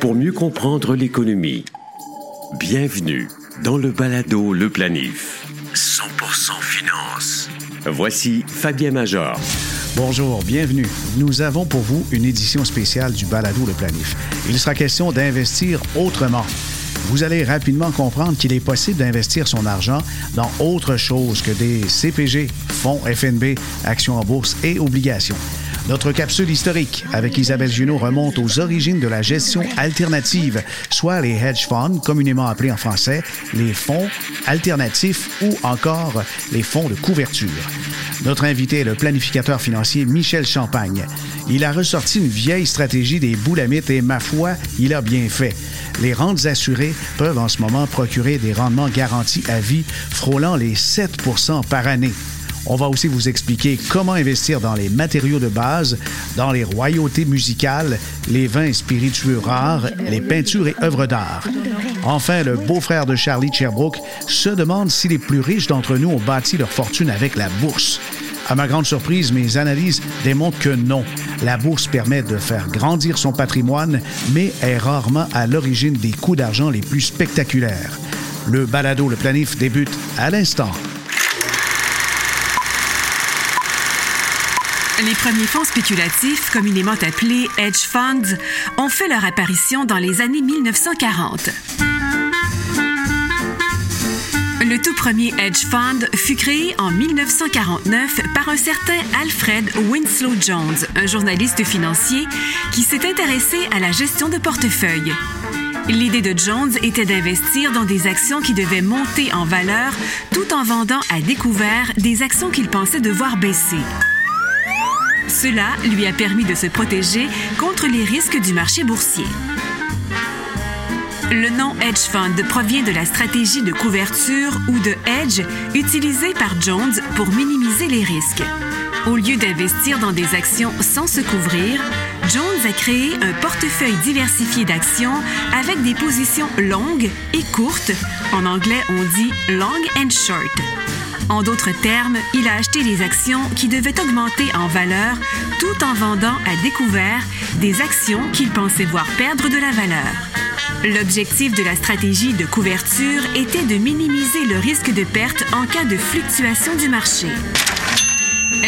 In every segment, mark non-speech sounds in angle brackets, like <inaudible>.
pour mieux comprendre l'économie. Bienvenue dans le balado Le Planif. 100% finance. Voici Fabien Major. Bonjour, bienvenue. Nous avons pour vous une édition spéciale du balado Le Planif. Il sera question d'investir autrement. Vous allez rapidement comprendre qu'il est possible d'investir son argent dans autre chose que des CPG, fonds FNB, actions en bourse et obligations. Notre capsule historique avec Isabelle Junot remonte aux origines de la gestion alternative, soit les hedge funds, communément appelés en français les fonds alternatifs ou encore les fonds de couverture. Notre invité est le planificateur financier Michel Champagne. Il a ressorti une vieille stratégie des boulamites et, ma foi, il a bien fait. Les rentes assurées peuvent en ce moment procurer des rendements garantis à vie frôlant les 7% par année. On va aussi vous expliquer comment investir dans les matériaux de base, dans les royautés musicales, les vins spiritueux rares, les peintures et œuvres d'art. Enfin, le beau-frère de Charlie Sherbrooke se demande si les plus riches d'entre nous ont bâti leur fortune avec la bourse. À ma grande surprise, mes analyses démontrent que non. La bourse permet de faire grandir son patrimoine, mais est rarement à l'origine des coûts d'argent les plus spectaculaires. Le balado Le Planif débute à l'instant. Les premiers fonds spéculatifs, communément appelés hedge funds, ont fait leur apparition dans les années 1940. Le tout premier hedge fund fut créé en 1949 par un certain Alfred Winslow Jones, un journaliste financier qui s'est intéressé à la gestion de portefeuille. L'idée de Jones était d'investir dans des actions qui devaient monter en valeur tout en vendant à découvert des actions qu'il pensait devoir baisser. Cela lui a permis de se protéger contre les risques du marché boursier. Le nom hedge fund provient de la stratégie de couverture ou de hedge utilisée par Jones pour minimiser les risques. Au lieu d'investir dans des actions sans se couvrir, Jones a créé un portefeuille diversifié d'actions avec des positions longues et courtes. En anglais, on dit long and short. En d'autres termes, il a acheté les actions qui devaient augmenter en valeur tout en vendant à découvert des actions qu'il pensait voir perdre de la valeur. L'objectif de la stratégie de couverture était de minimiser le risque de perte en cas de fluctuation du marché.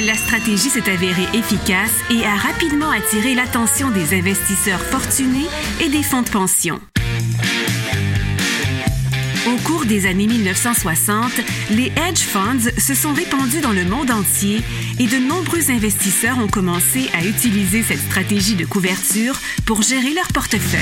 La stratégie s'est avérée efficace et a rapidement attiré l'attention des investisseurs fortunés et des fonds de pension. Au cours des années 1960, les hedge funds se sont répandus dans le monde entier et de nombreux investisseurs ont commencé à utiliser cette stratégie de couverture pour gérer leur portefeuille.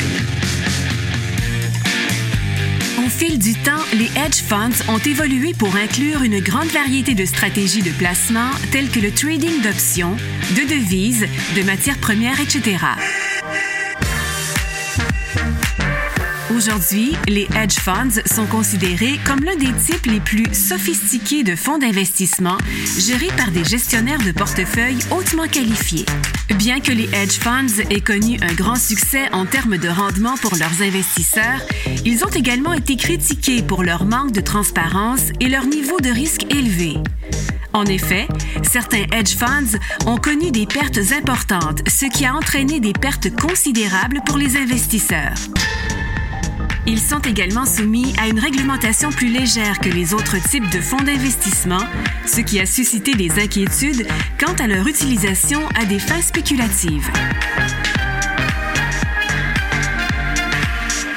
Au fil du temps, les hedge funds ont évolué pour inclure une grande variété de stratégies de placement telles que le trading d'options, de devises, de matières premières, etc. Aujourd'hui, les hedge funds sont considérés comme l'un des types les plus sophistiqués de fonds d'investissement gérés par des gestionnaires de portefeuille hautement qualifiés. Bien que les hedge funds aient connu un grand succès en termes de rendement pour leurs investisseurs, ils ont également été critiqués pour leur manque de transparence et leur niveau de risque élevé. En effet, certains hedge funds ont connu des pertes importantes, ce qui a entraîné des pertes considérables pour les investisseurs. Ils sont également soumis à une réglementation plus légère que les autres types de fonds d'investissement, ce qui a suscité des inquiétudes quant à leur utilisation à des fins spéculatives.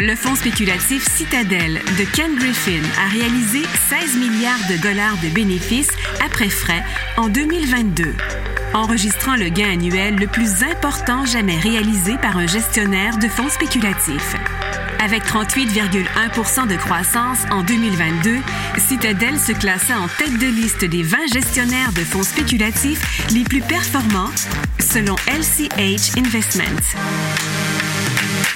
Le fonds spéculatif Citadel de Ken Griffin a réalisé 16 milliards de dollars de bénéfices après frais en 2022, enregistrant le gain annuel le plus important jamais réalisé par un gestionnaire de fonds spéculatifs. Avec 38,1% de croissance en 2022, Citadel se classa en tête de liste des 20 gestionnaires de fonds spéculatifs les plus performants selon LCH Investments.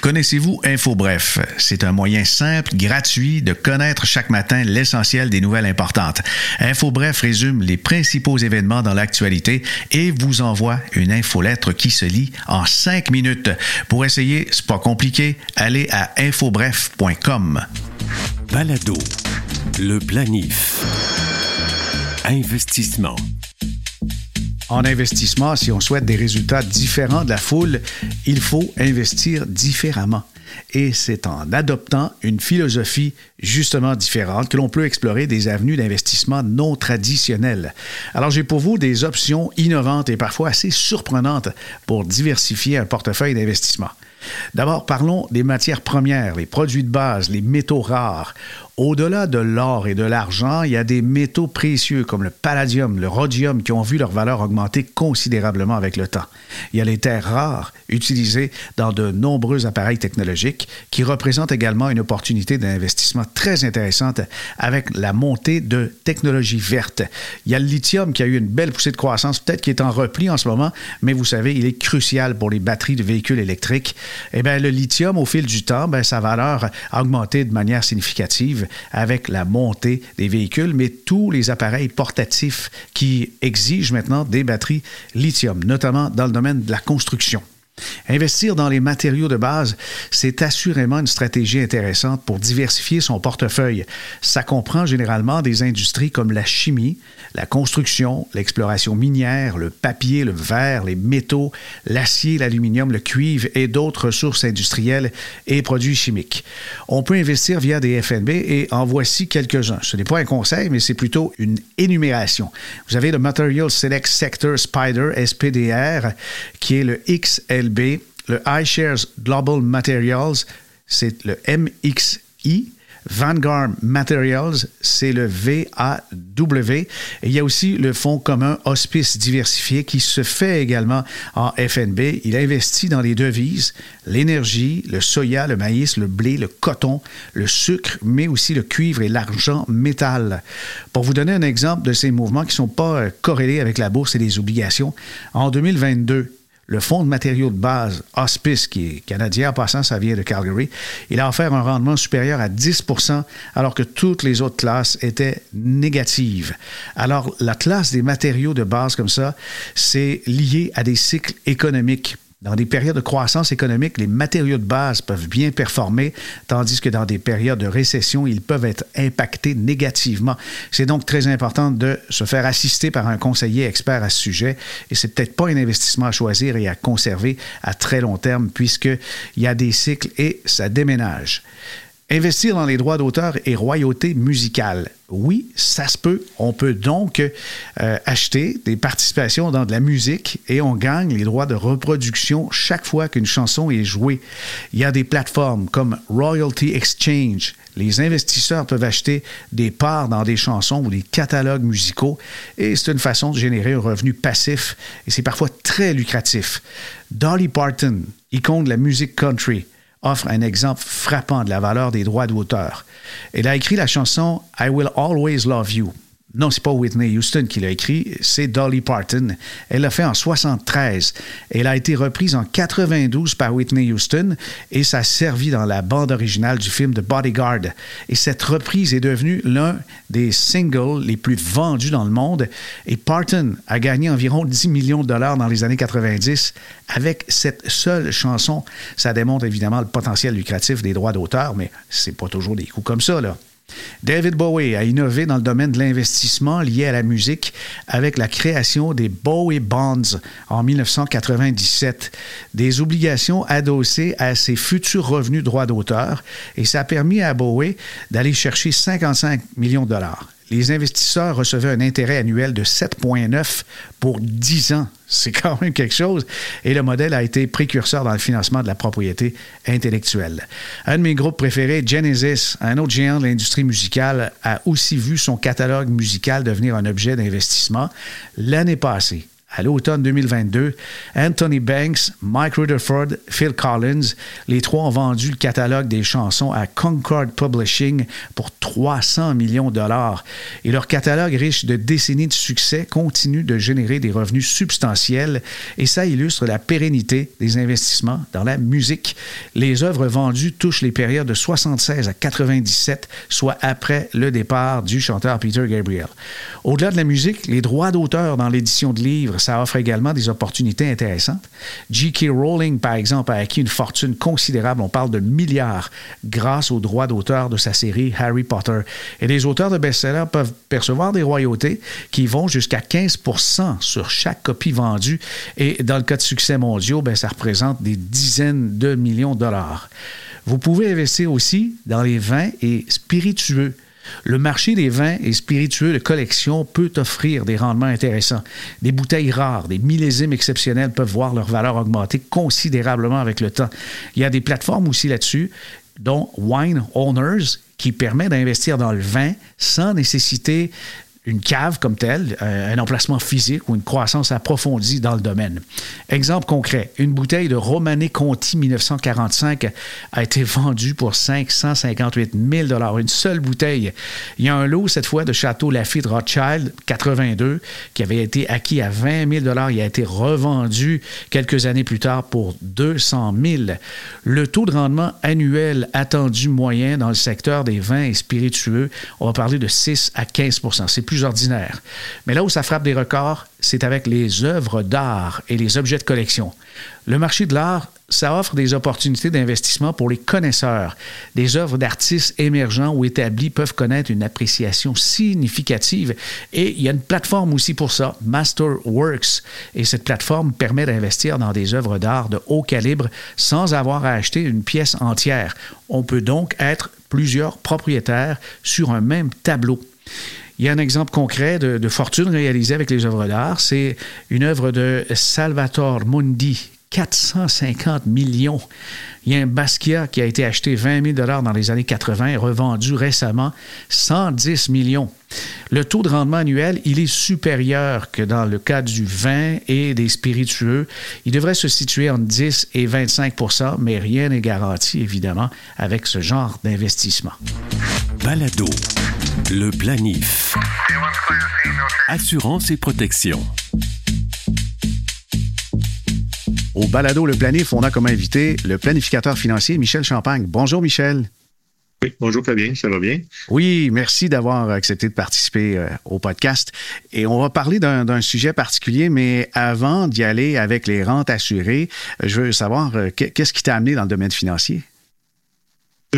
Connaissez-vous InfoBref? C'est un moyen simple, gratuit de connaître chaque matin l'essentiel des nouvelles importantes. InfoBref résume les principaux événements dans l'actualité et vous envoie une infolettre qui se lit en cinq minutes. Pour essayer, c'est pas compliqué, allez à infobref.com. Balado. Le planif. Investissement. En investissement, si on souhaite des résultats différents de la foule, il faut investir différemment. Et c'est en adoptant une philosophie justement différente que l'on peut explorer des avenues d'investissement non traditionnelles. Alors j'ai pour vous des options innovantes et parfois assez surprenantes pour diversifier un portefeuille d'investissement. D'abord, parlons des matières premières, les produits de base, les métaux rares. Au-delà de l'or et de l'argent, il y a des métaux précieux comme le palladium, le rhodium qui ont vu leur valeur augmenter considérablement avec le temps. Il y a les terres rares utilisées dans de nombreux appareils technologiques qui représentent également une opportunité d'investissement très intéressante avec la montée de technologies vertes. Il y a le lithium qui a eu une belle poussée de croissance, peut-être qui est en repli en ce moment, mais vous savez, il est crucial pour les batteries de véhicules électriques. Eh bien, le lithium, au fil du temps, bien, sa valeur a augmenté de manière significative avec la montée des véhicules, mais tous les appareils portatifs qui exigent maintenant des batteries lithium, notamment dans le domaine de la construction. Investir dans les matériaux de base, c'est assurément une stratégie intéressante pour diversifier son portefeuille. Ça comprend généralement des industries comme la chimie, la construction, l'exploration minière, le papier, le verre, les métaux, l'acier, l'aluminium, le cuivre et d'autres ressources industrielles et produits chimiques. On peut investir via des FNB et en voici quelques-uns. Ce n'est pas un conseil, mais c'est plutôt une énumération. Vous avez le Material Select Sector Spider SPDR qui est le XL le iShares Global Materials, c'est le MXI. Vanguard Materials, c'est le VAW. Il y a aussi le fonds commun Hospice diversifié qui se fait également en FNB. Il investit dans les devises, l'énergie, le soya, le maïs, le blé, le coton, le sucre, mais aussi le cuivre et l'argent métal. Pour vous donner un exemple de ces mouvements qui ne sont pas euh, corrélés avec la bourse et les obligations, en 2022, le fonds de matériaux de base Hospice, qui est canadien, en passant, ça vient de Calgary, il a offert un rendement supérieur à 10% alors que toutes les autres classes étaient négatives. Alors, la classe des matériaux de base comme ça, c'est lié à des cycles économiques dans des périodes de croissance économique, les matériaux de base peuvent bien performer, tandis que dans des périodes de récession, ils peuvent être impactés négativement. C'est donc très important de se faire assister par un conseiller expert à ce sujet et c'est peut-être pas un investissement à choisir et à conserver à très long terme puisqu'il y a des cycles et ça déménage. Investir dans les droits d'auteur et royauté musicale. Oui, ça se peut. On peut donc euh, acheter des participations dans de la musique et on gagne les droits de reproduction chaque fois qu'une chanson est jouée. Il y a des plateformes comme Royalty Exchange. Les investisseurs peuvent acheter des parts dans des chansons ou des catalogues musicaux et c'est une façon de générer un revenu passif et c'est parfois très lucratif. Dolly Parton, icône de la musique country, offre un exemple frappant de la valeur des droits d'auteur. Elle a écrit la chanson I Will Always Love You non, c'est pas Whitney Houston qui l'a écrit, c'est Dolly Parton. Elle l'a fait en 73. Elle a été reprise en 92 par Whitney Houston et ça a servi dans la bande originale du film The Bodyguard. Et cette reprise est devenue l'un des singles les plus vendus dans le monde. Et Parton a gagné environ 10 millions de dollars dans les années 90 avec cette seule chanson. Ça démontre évidemment le potentiel lucratif des droits d'auteur, mais c'est pas toujours des coups comme ça, là. David Bowie a innové dans le domaine de l'investissement lié à la musique avec la création des Bowie Bonds en 1997, des obligations adossées à ses futurs revenus droits d'auteur, et ça a permis à Bowie d'aller chercher 55 millions de dollars les investisseurs recevaient un intérêt annuel de 7,9 pour 10 ans. C'est quand même quelque chose. Et le modèle a été précurseur dans le financement de la propriété intellectuelle. Un de mes groupes préférés, Genesis, un autre géant de l'industrie musicale, a aussi vu son catalogue musical devenir un objet d'investissement l'année passée à l'automne 2022, Anthony Banks, Mike Rutherford, Phil Collins, les trois ont vendu le catalogue des chansons à Concord Publishing pour 300 millions de dollars. Et leur catalogue riche de décennies de succès continue de générer des revenus substantiels et ça illustre la pérennité des investissements dans la musique. Les œuvres vendues touchent les périodes de 76 à 97, soit après le départ du chanteur Peter Gabriel. Au-delà de la musique, les droits d'auteur dans l'édition de livres ça offre également des opportunités intéressantes. J.K. Rowling, par exemple, a acquis une fortune considérable, on parle de milliards, grâce aux droits d'auteur de sa série Harry Potter. Et les auteurs de best-sellers peuvent percevoir des royautés qui vont jusqu'à 15% sur chaque copie vendue. Et dans le cas de succès mondiaux, ben, ça représente des dizaines de millions de dollars. Vous pouvez investir aussi dans les vins et spiritueux. Le marché des vins et spiritueux de collection peut offrir des rendements intéressants. Des bouteilles rares, des millésimes exceptionnels peuvent voir leur valeur augmenter considérablement avec le temps. Il y a des plateformes aussi là-dessus, dont Wine Owners, qui permet d'investir dans le vin sans nécessiter une cave comme telle, euh, un emplacement physique ou une croissance approfondie dans le domaine. Exemple concret, une bouteille de Romanée Conti 1945 a été vendue pour 558 000 Une seule bouteille. Il y a un lot, cette fois, de Château Lafite Rothschild 82 qui avait été acquis à 20 000 Il a été revendu quelques années plus tard pour 200 000 Le taux de rendement annuel attendu moyen dans le secteur des vins et spiritueux, on va parler de 6 à 15 C'est plus ordinaire. Mais là où ça frappe des records, c'est avec les œuvres d'art et les objets de collection. Le marché de l'art, ça offre des opportunités d'investissement pour les connaisseurs. Des œuvres d'artistes émergents ou établis peuvent connaître une appréciation significative. Et il y a une plateforme aussi pour ça, Masterworks. Et cette plateforme permet d'investir dans des œuvres d'art de haut calibre sans avoir à acheter une pièce entière. On peut donc être plusieurs propriétaires sur un même tableau. Il y a un exemple concret de, fortune réalisée avec les œuvres d'art. C'est une œuvre de Salvatore Mundi, 450 millions. Il y a un Basquiat qui a été acheté 20 000 dans les années 80 et revendu récemment 110 millions. Le taux de rendement annuel, il est supérieur que dans le cas du vin et des spiritueux. Il devrait se situer entre 10 et 25% mais rien n'est garanti, évidemment, avec ce genre d'investissement. Balado le planif. Assurance et protection. Au balado Le Planif, on a comme invité le planificateur financier Michel Champagne. Bonjour Michel. Oui, bonjour Fabien, ça va bien? Oui, merci d'avoir accepté de participer euh, au podcast. Et on va parler d'un sujet particulier, mais avant d'y aller avec les rentes assurées, je veux savoir euh, qu'est-ce qui t'a amené dans le domaine financier?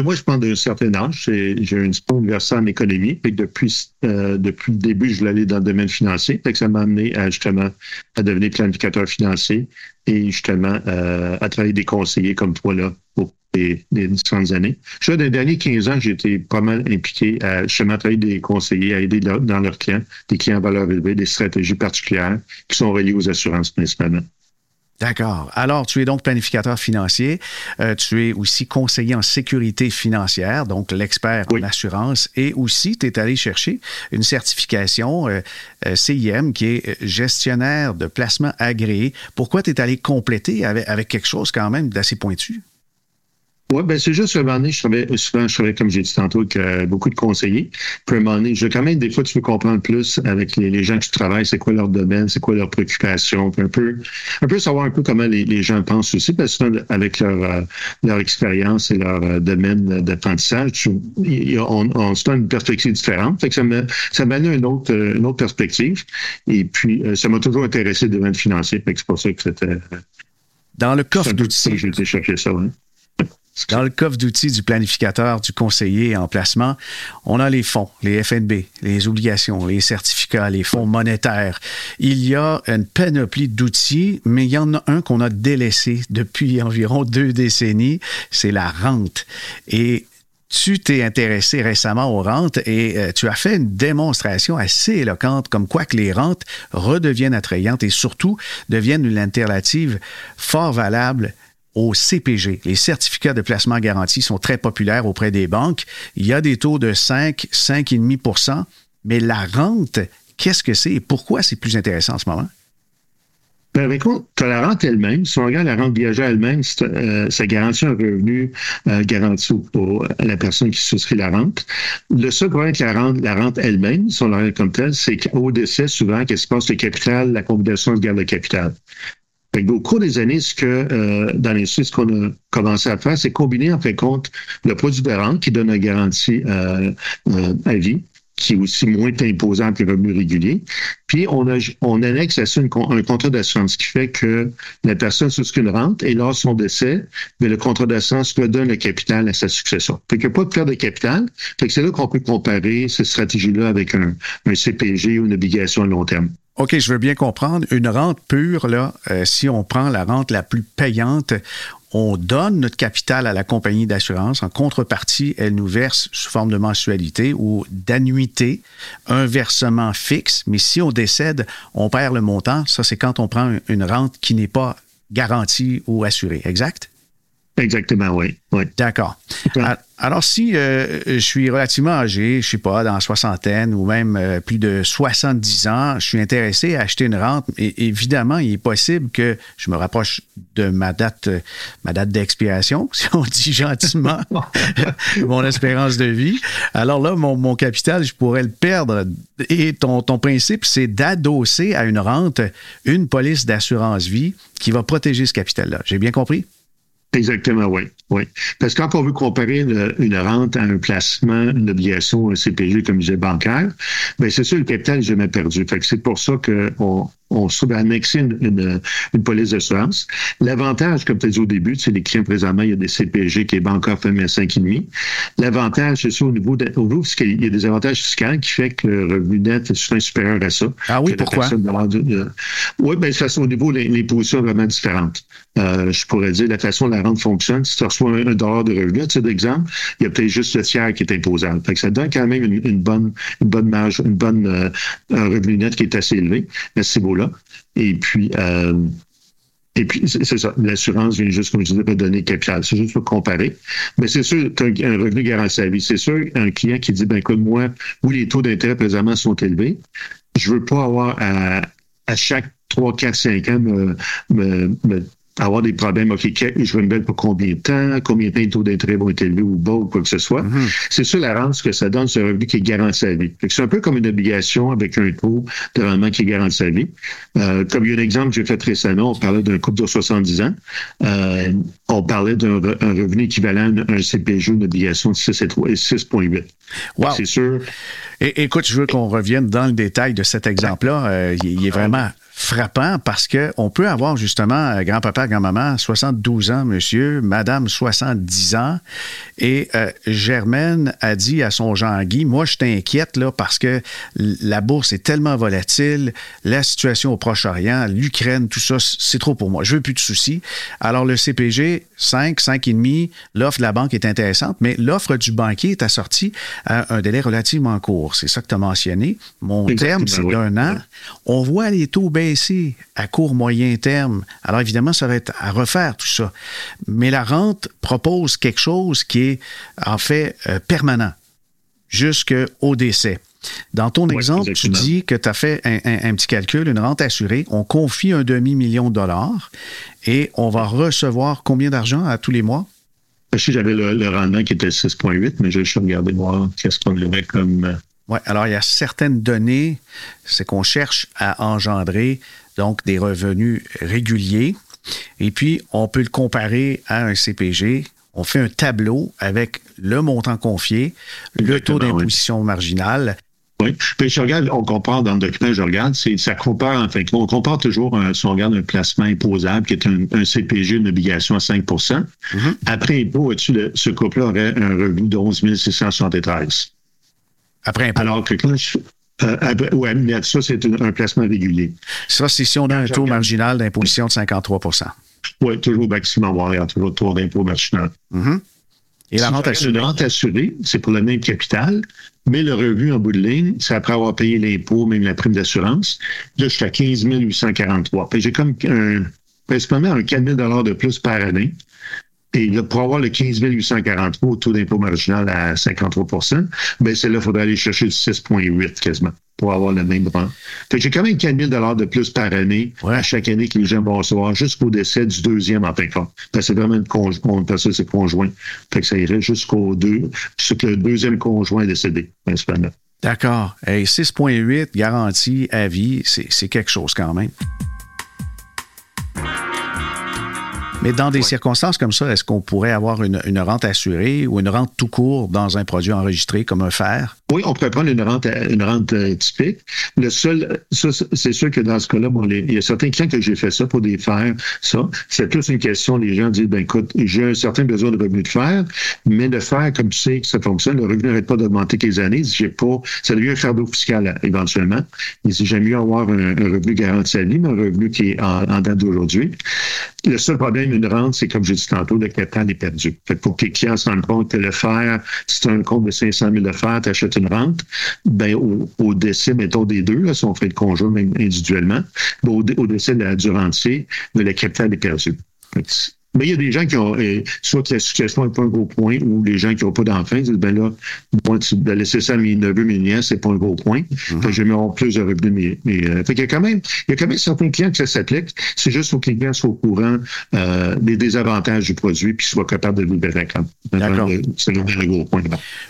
Moi, je prends d'un certain âge. J'ai un diplôme universel en économie. depuis, euh, depuis le début, je voulais dans le domaine financier. Fait que ça m'a amené à, justement à devenir planificateur financier et justement euh, à travailler des conseillers comme toi là pour les, différentes années. Je dans les derniers 15 ans, j'ai été pas mal impliqué à justement travailler des conseillers, à aider dans leurs clients, des clients à valeur élevée, des stratégies particulières qui sont reliées aux assurances principalement. D'accord. Alors, tu es donc planificateur financier. Euh, tu es aussi conseiller en sécurité financière, donc l'expert en assurance. Et aussi, tu es allé chercher une certification euh, euh, CIM qui est gestionnaire de placement agréé. Pourquoi tu es allé compléter avec quelque chose quand même d'assez pointu? Oui, ben c'est juste, à un moment donné, je travaille, souvent, je travaille, comme j'ai dit tantôt, avec euh, beaucoup de conseillers. Puis à un moment donné, je, quand même, des fois, tu veux comprendre plus avec les, les gens qui travaillent, c'est quoi leur domaine, c'est quoi leurs préoccupations, un peu, un peu savoir un peu comment les, les gens pensent aussi, parce que avec leur, euh, leur expérience et leur euh, domaine d'apprentissage, on, on se donne une perspective différente. Fait que ça m'a, ça une autre, une autre perspective. Et puis, ça m'a toujours intéressé le domaine financier. Fait que c'est pour ça que c'était... Dans le coffre d'outils. J'ai été chercher ça, hein. Dans le coffre d'outils du planificateur, du conseiller en placement, on a les fonds, les FNB, les obligations, les certificats, les fonds monétaires. Il y a une panoplie d'outils, mais il y en a un qu'on a délaissé depuis <laughs> environ deux décennies, c'est la rente. Et tu t'es intéressé récemment aux rentes et euh, tu as fait une démonstration assez éloquente comme quoi que les rentes redeviennent attrayantes et surtout deviennent une alternative fort valable au CPG. Les certificats de placement garanti sont très populaires auprès des banques. Il y a des taux de 5, 5,5% mais la rente, qu'est-ce que c'est et pourquoi c'est plus intéressant en ce moment? Ben, écoute, la rente elle-même. Si on regarde la rente viagère elle-même, euh, ça garantit un revenu euh, garanti pour la personne qui souscrit la rente. Le seul problème avec la rente, la rente elle-même, si on la comme telle, c'est qu'au décès, souvent, qu'est-ce qui se passe? Le capital, la combinaison se garde le capital au cours des années, ce que euh, dans l'industrie, ce qu'on a commencé à faire, c'est combiner en fait compte le produit de rente qui donne une garantie euh, euh, à vie qui est aussi moins imposant que le revenu régulier. Puis, on, a, on annexe à ça un contrat d'assurance qui fait que la personne souscrit une rente et lors de son décès, mais le contrat d'assurance donne le capital à sa succession. Fait qu'il n'y a pas de perte de capital. Fait que c'est là qu'on peut comparer cette stratégie-là avec un, un CPG ou une obligation à long terme. OK, je veux bien comprendre. Une rente pure, là, euh, si on prend la rente la plus payante, on donne notre capital à la compagnie d'assurance. En contrepartie, elle nous verse sous forme de mensualité ou d'annuité un versement fixe. Mais si on décède, on perd le montant. Ça, c'est quand on prend une rente qui n'est pas garantie ou assurée. Exact? Exactement, oui. oui. D'accord. Alors, si euh, je suis relativement âgé, je sais pas, dans la soixantaine ou même euh, plus de 70 ans, je suis intéressé à acheter une rente, et évidemment, il est possible que je me rapproche de ma date, euh, ma date d'expiration, <laughs> si on dit gentiment, <laughs> mon espérance de vie. Alors là, mon, mon, capital, je pourrais le perdre. Et ton, ton principe, c'est d'adosser à une rente une police d'assurance vie qui va protéger ce capital-là. J'ai bien compris? Exactement, oui. Oui. Parce que quand on veut comparer une, rente à un placement, une obligation, un CPG, comme je disais, bancaire, bien, c'est sûr, le capital est jamais perdu. Fait que c'est pour ça qu'on on se trouve à annexer une, une, police d'assurance. L'avantage, comme tu as dit au début, c'est les clients présentement, il y a des CPG qui est bancaire fermé à 5,5. L'avantage, c'est ça au niveau, de, au niveau fiscal, il y a des avantages fiscaux qui fait que le revenu net est souvent supérieur à ça. Ah oui, pourquoi? oui, bien, c'est au niveau, les, les positions vraiment différentes. Euh, je pourrais dire la façon dont la rente fonctionne. Si tu reçois un, dollar de revenu, tu sais, d'exemple, il y a peut-être juste le tiers qui est imposable. Fait que ça donne quand même une, bonne, une bonne marge, une bonne, euh, un revenu net qui est assez élevé à ce Et puis, euh, et puis, c'est ça. L'assurance vient juste, comme je disais, de donner capital. C'est juste pour comparer. Mais c'est sûr, tu as un revenu garanti à vie. C'est sûr, un client qui dit, ben, écoute, moi, oui, les taux d'intérêt présentement sont élevés. Je veux pas avoir à, à chaque 3, 4, 5 ans me avoir des problèmes. OK, je renouvelle pour combien de temps? Combien de temps les taux d'intérêt vont être élevés ou bas ou quoi que ce soit? Mm-hmm. C'est ça la rente, ce que ça donne, c'est un revenu qui est garanti à vie. C'est un peu comme une obligation avec un taux de rendement qui est garanti à vie. Euh, comme il y a un exemple que j'ai fait récemment, on parlait d'un couple de 70 ans. Euh, on parlait d'un revenu équivalent à un CPG, une obligation de 6,8. Wow. C'est sûr. Et, écoute, je veux qu'on revienne dans le détail de cet exemple-là. Euh, il, est vraiment frappant parce que on peut avoir justement euh, grand-papa, grand-maman, 72 ans, monsieur, madame, 70 ans. Et euh, Germaine a dit à son Jean-Guy, moi, je t'inquiète là parce que la bourse est tellement volatile, la situation au Proche-Orient, l'Ukraine, tout ça, c'est trop pour moi. Je veux plus de soucis. Alors, le CPG, 5, 5,5, l'offre de la banque est intéressante, mais l'offre du banquier est assortie à un délai relativement court. C'est ça que tu as mentionné. Mon terme, c'est d'un an. On voit les taux baisser à court, moyen terme. Alors évidemment, ça va être à refaire tout ça. Mais la rente propose quelque chose qui est en fait euh, permanent jusqu'au décès. Dans ton exemple, tu dis que tu as fait un, petit calcul, une rente assurée, on confie un demi-million de dollars et on va recevoir combien d'argent à tous les mois? Si j'avais le, rendement qui était 6,8, mais je vais regarder voir qu'est-ce qu'on avait comme euh, oui, alors il y a certaines données, c'est qu'on cherche à engendrer donc des revenus réguliers. Et puis, on peut le comparer à un CPG. On fait un tableau avec le montant confié, le taux d'imposition marginale. Oui. Puis je regarde, on compare dans le document, je regarde, c'est, ça compare, en fait, on compare toujours, si on regarde un placement imposable qui est un, CPG, une obligation à 5 mm-hmm. Après impôt, ce couple-là aurait un revenu de 11 673. Après Alors que quand je, euh, ouais, mais ça, c'est un, placement régulier. Ça, c'est si on a un taux marginal d'imposition de 53% Oui, toujours maximum, a toujours taux d'impôt marginal. Mm-hmm. Et la rente assurée? La rente assurée, c'est pour le même capital, mais le revenu en bout de ligne, c'est après avoir payé l'impôt, même la prime d'assurance. Là, je suis à 15 843. J'ai comme un, principalement un 4 000 de plus par année. Et là, pour avoir le 15 843 au taux d'impôt marginal à 53% ben c'est là, il faudrait aller chercher le 6,8 quasiment pour avoir le même rang. Fait que j'ai quand même 4 000 de plus par année à chaque année que les gens vont recevoir jusqu'au décès du deuxième en fin de compte. c'est vraiment une conjoint, ça c'est conjoint. Fait que ça irait jusqu'au deux, jusqu'au que le deuxième conjoint est décédé, principalement. D'accord. Et 6,8 garantie à vie, c'est quelque chose quand même. Mais dans des circonstances comme ça, est-ce qu'on pourrait avoir une, une, rente assurée ou une rente tout court dans un produit enregistré comme un fer? Oui, on pourrait prendre une rente, une rente euh, typique. Le seul, c'est sûr que dans ce cas-là, bon, il y a certains clients que j'ai fait ça pour des fers. Ça, c'est plus une question. Les gens disent, ben écoute, j'ai un certain besoin de revenus de fer, mais le fer, comme tu sais que ça fonctionne, le revenu n'arrête pas d'augmenter les années. J'ai pas, ça devient un fardeau fiscal éventuellement. Et si j'aime mieux avoir un, revenu garanti à vie, mais un revenu qui est en, en date d'aujourd'hui. Le seul problème d'une rente, c'est comme j'ai dit tantôt, le capital est perdu. Fait pour que les clients se rendent compte que le fer, si tu as un compte de 500 000 de fer, tu achètes une rente, ben au, décès, mettons des deux, là, si on fait le conjoint individuellement, ben, au, décès de la, du rentier, le capital est perdu. Mais il y a des gens qui ont, euh, soit que la situation n'est pas un gros point, ou les gens qui n'ont pas d'enfants disent, ben là, moi, tu de laisser ça à mes neveux, mes nièces, c'est pas un gros point. Mm-hmm. je vais avoir plus de revenus. Mais, mais euh, fait il y a quand même, il y a quand même certains clients que ça s'applique. C'est juste pour que les clients soient au courant euh, des désavantages du produit, puis soient capables de le libérer quand D'accord. C'est un gros point.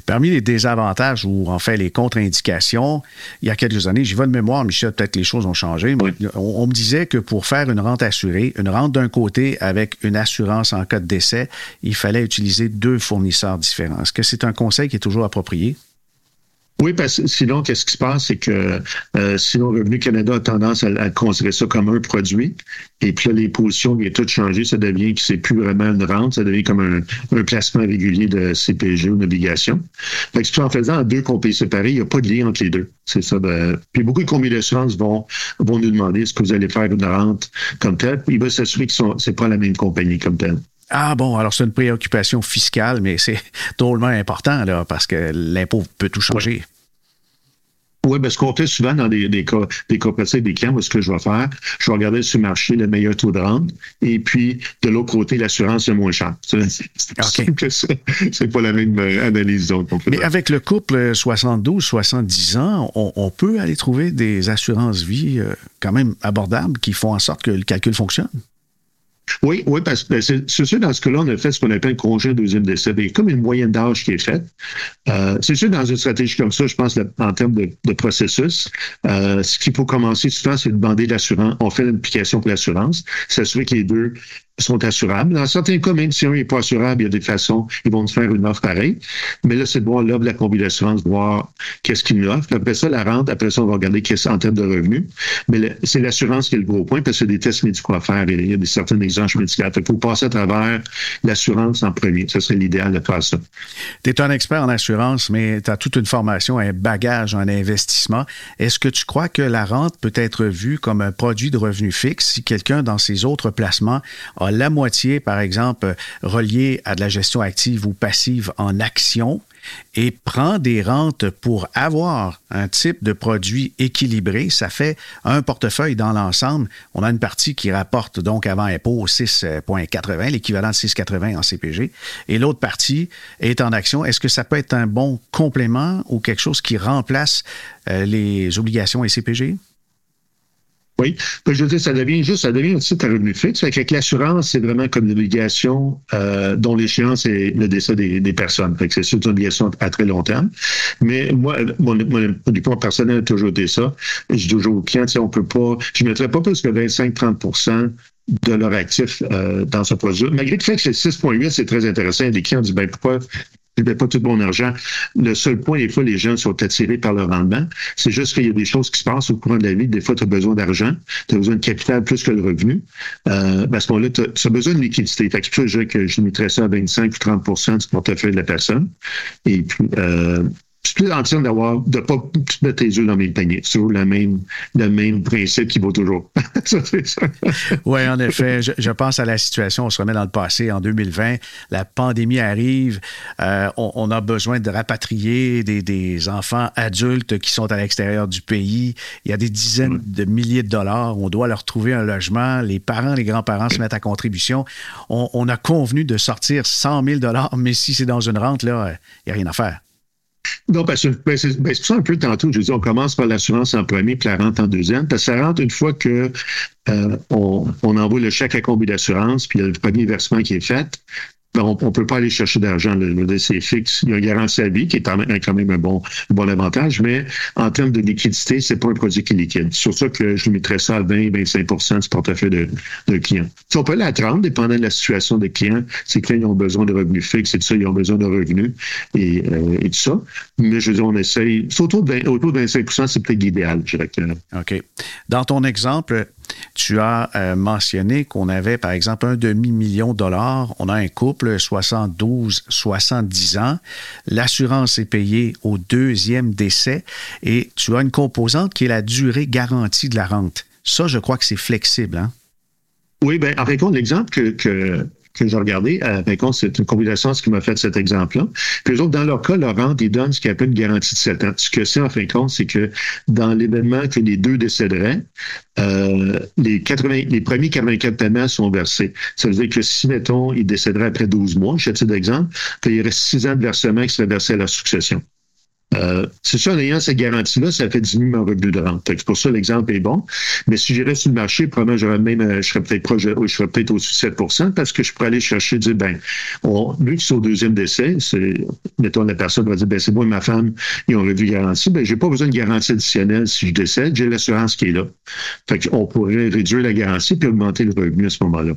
Parmi les désavantages ou en fait les contre-indications, il y a quelques années, j'y vais de mémoire, Michel, peut-être que les choses ont changé, mais on, on me disait que pour faire une rente assurée, une rente d'un côté avec une assurance en cas de décès, il fallait utiliser deux fournisseurs différents. Est-ce que c'est un conseil qui est toujours approprié? Oui, parce que sinon, qu'est-ce qui se passe, c'est que euh, sinon, Revenu Canada a tendance à, considérer ça comme un produit. Et puis là, les positions viennent toutes changer. Ça devient que c'est plus vraiment une rente, ça devient comme un, placement régulier de CPG ou d'obligation. Fait que en faisant deux compagnies séparées, il n'y a pas de lien entre les deux. C'est ça. Ben, puis beaucoup de compagnies d'assurance vont, vont nous demander est-ce que vous allez faire une rente comme telle. Puis il va s'assurer que ce n'est pas la même compagnie comme telle. Ah bon, alors c'est une préoccupation fiscale, mais c'est <laughs> drôlement important là, parce que l'impôt peut tout changer. Oui, ben, ce qu'on fait souvent dans des, des, cas, des coopératives, des clients, ce que je vais faire, je vais regarder sur le marché le meilleur taux de rente, et puis de l'autre côté, l'assurance est moins chère. C'est pas la même euh, analyse. Donc, Mais avec le couple 72-70 ans, on, on, peut aller trouver des assurances vie euh, quand même abordables qui font en sorte que le calcul fonctionne? Oui, oui, parce que c'est sûr, dans ce cas-là, on a fait ce qu'on appelle congé deuxième décès. Il y a comme une moyenne d'âge qui est faite. Euh, c'est sûr, dans une stratégie comme ça, je pense, en termes de, processus, euh, ce qu'il faut commencer souvent, c'est de demander l'assurance. On fait l'application pour l'assurance, s'assurer que les deux sont assurables. Dans certains cas, même si un n'est pas assurable, il y a des façons, ils vont nous faire une offre pareille. Mais là, c'est de voir l'offre de la combinaison d'assurance, voir qu'est-ce qu'ils nous offrent. Après ça, la rente, après ça, on va regarder qu'est-ce en termes de revenus. Mais c'est l'assurance qui est le gros point, parce que des tests médicaux à faire et il y a des certaines exigences médicales. Il faut passer à travers l'assurance en premier. Ce serait l'idéal de faire ça. Tu es un expert en assurance, mais tu as toute une formation, un bagage en investissement. Est-ce que tu crois que la rente peut être vue comme un produit de revenu fixe si quelqu'un, dans ses autres placements, a la moitié, par exemple, reliée à de la gestion active ou passive en action et prend des rentes pour avoir un type de produit équilibré, ça fait un portefeuille dans l'ensemble. On a une partie qui rapporte donc avant impôt 6,80, l'équivalent de 6,80 en CPG, et l'autre partie est en action. Est-ce que ça peut être un bon complément ou quelque chose qui remplace euh, les obligations et CPG? Oui. Ben, je veux dire, ça devient juste, ça devient un titre à revenu fixe. Fait avec l'assurance, c'est vraiment comme une obligation euh, dont l'échéance est le décès des, des personnes. Fait que c'est une obligation à très long terme. Mais moi, mon, mon, mon personnel a toujours été ça. Je dis toujours aux clients, on peut pas, je ne mettrais pas plus que 25-30% de leur actif euh, dans ce produit. Malgré le fait que c'est 6,8, c'est très intéressant. Des clients disent, ben pourquoi je ne pas tout mon argent. Le seul point, des fois, les gens sont attirés par le rendement. C'est juste qu'il y a des choses qui se passent au courant de la vie. Des fois, tu as besoin d'argent, tu as besoin de capital plus que le revenu. Euh, à ce moment-là, tu as, besoin de liquidité. Fait que je que je limiterais ça à 25 ou 30% du portefeuille de la personne. Et puis, euh, plus entier d'avoir, de pas mettre tes yeux dans mes paniers. C'est le même, le même principe qui vaut toujours. <laughs> oui, en effet. Je, pense à la situation, on se remet dans le passé, en 2020, la pandémie arrive, euh, on, a besoin de rapatrier des, des, enfants adultes qui sont à l'extérieur du pays. Il y a des dizaines de milliers de dollars. On doit leur trouver un logement. Les parents, les grands-parents se mettent à contribution. On, on a convenu de sortir 100 000 dollars, mais si c'est dans une rente, là, il n'y a rien à faire. Non, parce que ben, c'est ben, ça un peu tantôt. Je dis, on commence par l'assurance en premier, puis la rente en deuxième. Parce que ça rentre une fois que euh, on, envoie le chèque à combi d'assurance, puis il y a le premier versement qui est fait. Ben, on ne peut pas aller chercher d'argent. Le c'est fixe. Il y a une garantie à vie qui est quand même un bon, avantage, mais en termes de liquidité, c'est pas un produit qui est liquide. C'est sur ça que je mettrais ça à 20-25% du portefeuille de, de clients. On peut aller à 30, dépendant de la situation des clients. Ces clients ils ont besoin de revenus fixes et tout ça, ils ont besoin de revenus et, euh, et tout ça. Mais je veux dire, on essaye. Autour de, autour de 25 c'est peut-être l'idéal, je dirais. OK. Dans ton exemple, tu as euh, mentionné qu'on avait, par exemple, un demi-million de dollars. On a un couple, 72, 70 ans. L'assurance est payée au deuxième décès et tu as une composante qui est la durée garantie de la rente. Ça, je crois que c'est flexible. Hein? Oui, bien, en fait, l'exemple que, que j'ai regardé, à euh, c'est une combinaison ce qui m'a fait cet exemple-là. Puis eux autres, dans leur cas, leur rente, ils donnent ce qu'ils appellent une garantie de 7 ans. Ce que c'est, en fin de compte, c'est que dans l'événement que les deux décéderaient, euh, les, 80, les premiers 84 paiements sont versés. Ça veut dire que si, mettons, ils décéderaient après 12 mois, je titre d'exemple, il reste 6 ans de versement qui seraient versés à la succession. Euh, c'est ça, en ayant cette garantie-là, ça fait diminuer mon revenu de rente. C'est pour ça l'exemple est bon. Mais si j'irais sur le marché, probablement, j'aurais même, euh, je serais peut-être proche, je serais peut-être au-dessus de 7% parce que je pourrais aller chercher, dire, ben, on, lui qui est au deuxième décès, c'est, mettons, la personne va dire, ben, c'est moi et ma femme, ils ont revenu garantie. Ben, j'ai pas besoin de garantie additionnelle si je décède, j'ai l'assurance qui est là. Fait qu'on pourrait réduire la garantie puis augmenter le revenu à ce moment-là.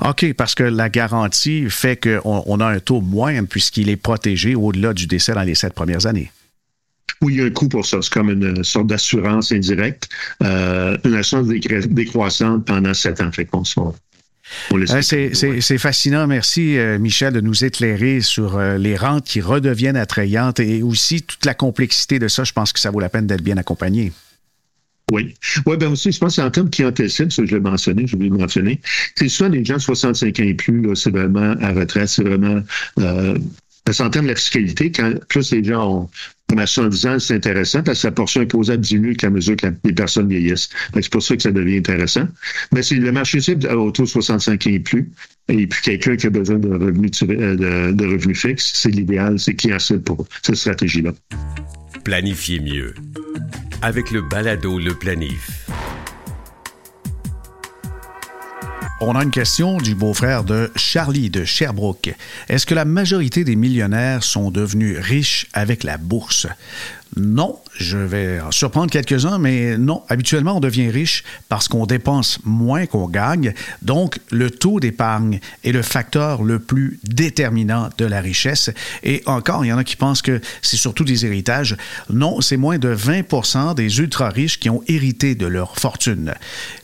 OK, parce que la garantie fait qu'on on a un taux moindre puisqu'il est protégé au-delà du décès dans les sept premières années. Oui, il y a un coût pour ça. C'est comme une sorte d'assurance indirecte, euh, une assurance décroissante pendant sept ans. Fait qu'on euh, c'est fascinant. Merci, euh, Michel, de nous éclairer sur les rentes qui redeviennent attrayantes et aussi toute la complexité de ça. Je pense que ça vaut la peine d'être bien accompagné. Oui. Oui, ben aussi, je pense qu'en termes clientèle cible, ça je l'ai mentionné, je voulais le mentionner. C'est souvent les gens de 65 ans et plus, c'est vraiment à retraite, c'est vraiment euh, en termes de la fiscalité, quand plus les gens ont 70 ans, c'est intéressant parce que sa portion imposable diminue à mesure que les personnes vieillissent. C'est pour ça que ça devient intéressant. Mais c'est le marché cible autour de 65 ans et plus. Et puis quelqu'un qui a besoin de revenus, de, de revenus fixes, c'est l'idéal, c'est qui a pour cette stratégie-là. Planifier mieux. Avec le balado Le Planif. On a une question du beau-frère de Charlie de Sherbrooke. Est-ce que la majorité des millionnaires sont devenus riches avec la bourse? Non, je vais en surprendre quelques-uns, mais non, habituellement on devient riche parce qu'on dépense moins qu'on gagne, donc le taux d'épargne est le facteur le plus déterminant de la richesse. Et encore, il y en a qui pensent que c'est surtout des héritages. Non, c'est moins de 20% des ultra-riches qui ont hérité de leur fortune.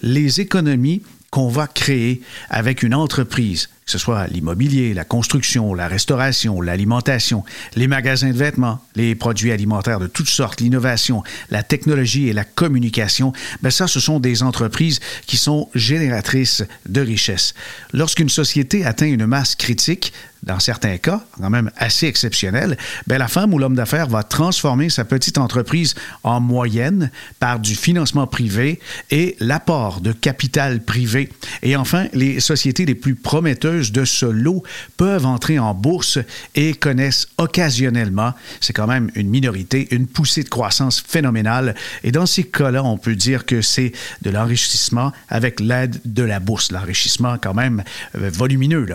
Les économies qu'on va créer avec une entreprise, que ce soit l'immobilier, la construction, la restauration, l'alimentation, les magasins de vêtements, les produits alimentaires de toutes sortes, l'innovation, la technologie et la communication, ben ça, ce sont des entreprises qui sont génératrices de richesse. Lorsqu'une société atteint une masse critique, dans certains cas, quand même assez exceptionnels, ben la femme ou l'homme d'affaires va transformer sa petite entreprise en moyenne par du financement privé et l'apport de capital privé. Et enfin, les sociétés les plus prometteuses de ce lot peuvent entrer en bourse et connaissent occasionnellement, c'est quand même une minorité, une poussée de croissance phénoménale. Et dans ces cas-là, on peut dire que c'est de l'enrichissement avec l'aide de la bourse, l'enrichissement quand même euh, volumineux.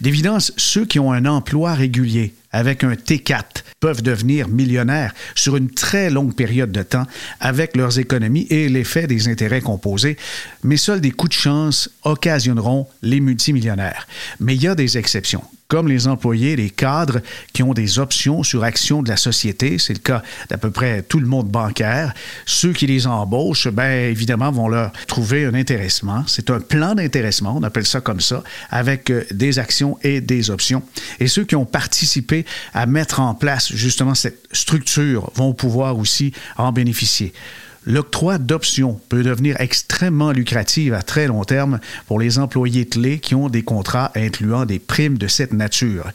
D'évidence, ceux qui ont un emploi régulier avec un T4 peuvent devenir millionnaires sur une très longue période de temps avec leurs économies et l'effet des intérêts composés, mais seuls des coups de chance occasionneront les multimillionnaires. Mais il y a des exceptions comme les employés, les cadres qui ont des options sur actions de la société. C'est le cas d'à peu près tout le monde bancaire. Ceux qui les embauchent, ben évidemment, vont leur trouver un intéressement. C'est un plan d'intéressement, on appelle ça comme ça, avec euh, des actions et des options. Et ceux qui ont participé à mettre en place justement cette structure vont pouvoir aussi en bénéficier l'octroi d'options peut devenir extrêmement lucratif à très long terme pour les employés clés qui ont des contrats incluant des primes de cette nature.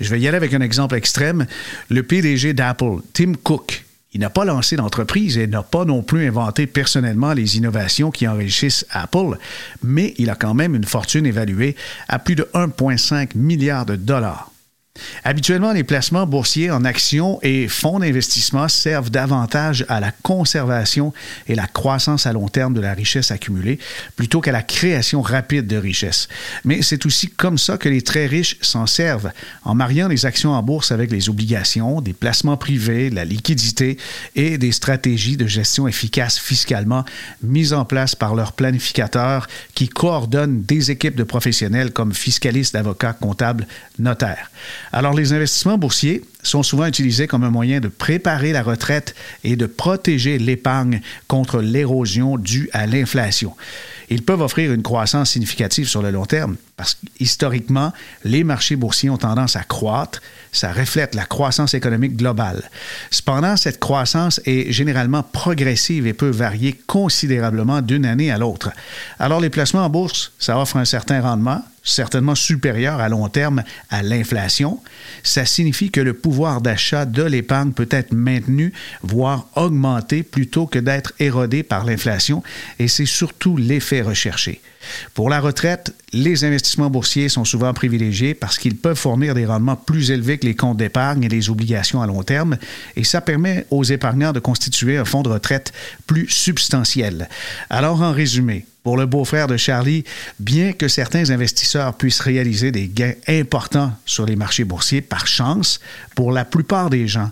Je vais y aller avec un exemple extrême. Le PDG d'Apple, Tim Cook, il n'a pas lancé l'entreprise et n'a pas non plus inventé personnellement les innovations qui enrichissent Apple, mais il a quand même une fortune évaluée à plus de 1,5 milliard de dollars. Habituellement, les placements boursiers en actions et fonds d'investissement servent davantage à la conservation et la croissance à long terme de la richesse accumulée plutôt qu'à la création rapide de richesse. Mais c'est aussi comme ça que les très riches s'en servent, en mariant les actions en bourse avec les obligations, des placements privés, la liquidité et des stratégies de gestion efficaces fiscalement mises en place par leurs planificateurs qui coordonnent des équipes de professionnels comme fiscalistes, avocats, comptables, notaires. Alors, les investissements boursiers sont souvent utilisés comme un moyen de préparer la retraite et de protéger l'épargne contre l'érosion due à l'inflation. Ils peuvent offrir une croissance significative sur le long terme parce qu'historiquement, les marchés boursiers ont tendance à croître. Ça reflète la croissance économique globale. Cependant, cette croissance est généralement progressive et peut varier considérablement d'une année à l'autre. Alors, les placements en bourse, ça offre un certain rendement, certainement supérieur à long terme à l'inflation. Ça signifie que le pouvoir d'achat de l'épargne peut être maintenu, voire augmenté, plutôt que d'être érodé par l'inflation, et c'est surtout l'effet recherché. Pour la retraite, les investissements boursiers sont souvent privilégiés parce qu'ils peuvent fournir des rendements plus élevés que les comptes d'épargne et les obligations à long terme, et ça permet aux épargnants de constituer un fonds de retraite plus substantiel. Alors, en résumé, pour le beau-frère de Charlie, bien que certains investisseurs puissent réaliser des gains importants sur les marchés boursiers par chance, pour la plupart des gens,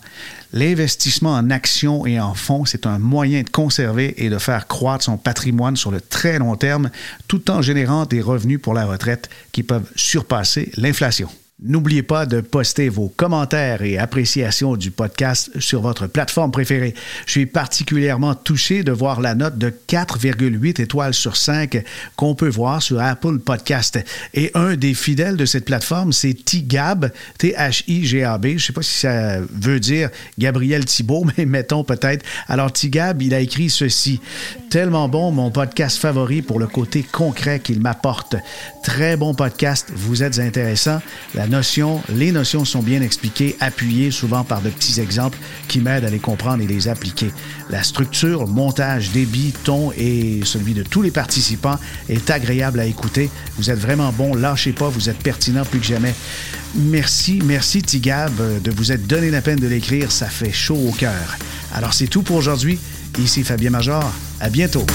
l'investissement en actions et en fonds, c'est un moyen de conserver et de faire croître son patrimoine sur le très long terme, tout en générant des revenus pour la retraite qui peuvent surpasser l'inflation. N'oubliez pas de poster vos commentaires et appréciations du podcast sur votre plateforme préférée. Je suis particulièrement touché de voir la note de 4,8 étoiles sur 5 qu'on peut voir sur Apple Podcast. Et un des fidèles de cette plateforme, c'est Tigab, T-H-I-G-A-B. Je ne sais pas si ça veut dire Gabriel Thibault, <laughs> mais mettons peut-être. Alors Tigab, il a écrit ceci. Tellement bon, mon podcast favori pour le côté concret qu'il m'apporte. Très bon podcast, vous êtes intéressant. Notion, les notions sont bien expliquées, appuyées souvent par de petits exemples qui m'aident à les comprendre et les appliquer. La structure, montage, débit, ton et celui de tous les participants est agréable à écouter. Vous êtes vraiment bon, lâchez pas, vous êtes pertinent plus que jamais. Merci, merci Tigab de vous être donné la peine de l'écrire, ça fait chaud au cœur. Alors c'est tout pour aujourd'hui. Ici Fabien Major, à bientôt.